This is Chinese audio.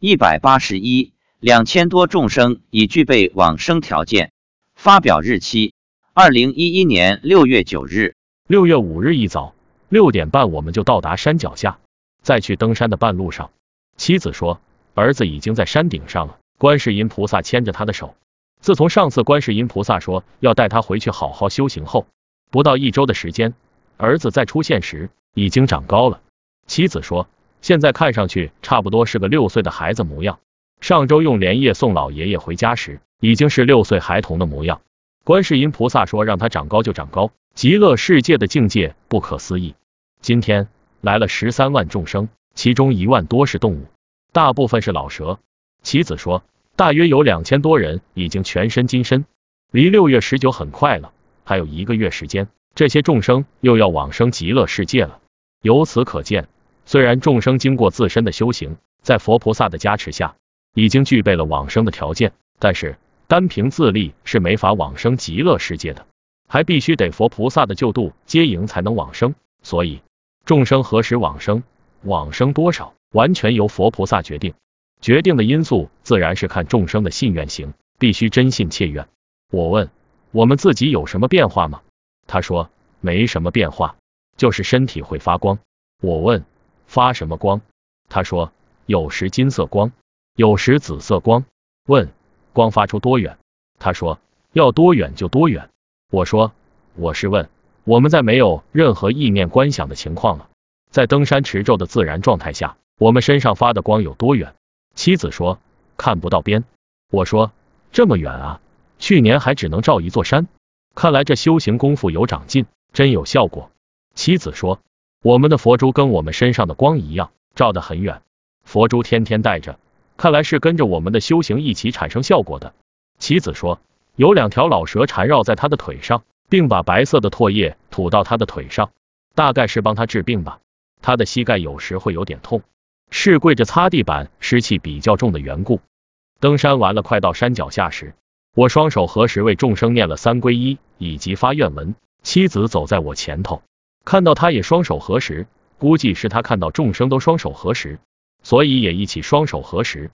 一百八十一，两千多众生已具备往生条件。发表日期：二零一一年六月九日。六月五日一早六点半，我们就到达山脚下。在去登山的半路上，妻子说，儿子已经在山顶上了。观世音菩萨牵着他的手。自从上次观世音菩萨说要带他回去好好修行后，不到一周的时间，儿子再出现时已经长高了。妻子说，现在看上去差不多是个六岁的孩子模样。上周用莲叶送老爷爷回家时，已经是六岁孩童的模样。观世音菩萨说让他长高就长高。极乐世界的境界不可思议。今天来了十三万众生，其中一万多是动物，大部分是老蛇。妻子说，大约有两千多人已经全身金身，离六月十九很快了，还有一个月时间，这些众生又要往生极乐世界了。由此可见，虽然众生经过自身的修行，在佛菩萨的加持下，已经具备了往生的条件，但是单凭自力是没法往生极乐世界的。还必须得佛菩萨的救度接引才能往生，所以众生何时往生，往生多少，完全由佛菩萨决定。决定的因素自然是看众生的信愿行，必须真信切愿。我问，我们自己有什么变化吗？他说没什么变化，就是身体会发光。我问发什么光？他说有时金色光，有时紫色光。问光发出多远？他说要多远就多远。我说，我是问，我们在没有任何意念观想的情况了，在登山持咒的自然状态下，我们身上发的光有多远？妻子说看不到边。我说这么远啊，去年还只能照一座山，看来这修行功夫有长进，真有效果。妻子说我们的佛珠跟我们身上的光一样，照得很远，佛珠天天带着，看来是跟着我们的修行一起产生效果的。妻子说。有两条老蛇缠绕在他的腿上，并把白色的唾液吐到他的腿上，大概是帮他治病吧。他的膝盖有时会有点痛，是跪着擦地板，湿气比较重的缘故。登山完了，快到山脚下时，我双手合十为众生念了三皈依以及发愿文。妻子走在我前头，看到他也双手合十，估计是他看到众生都双手合十，所以也一起双手合十。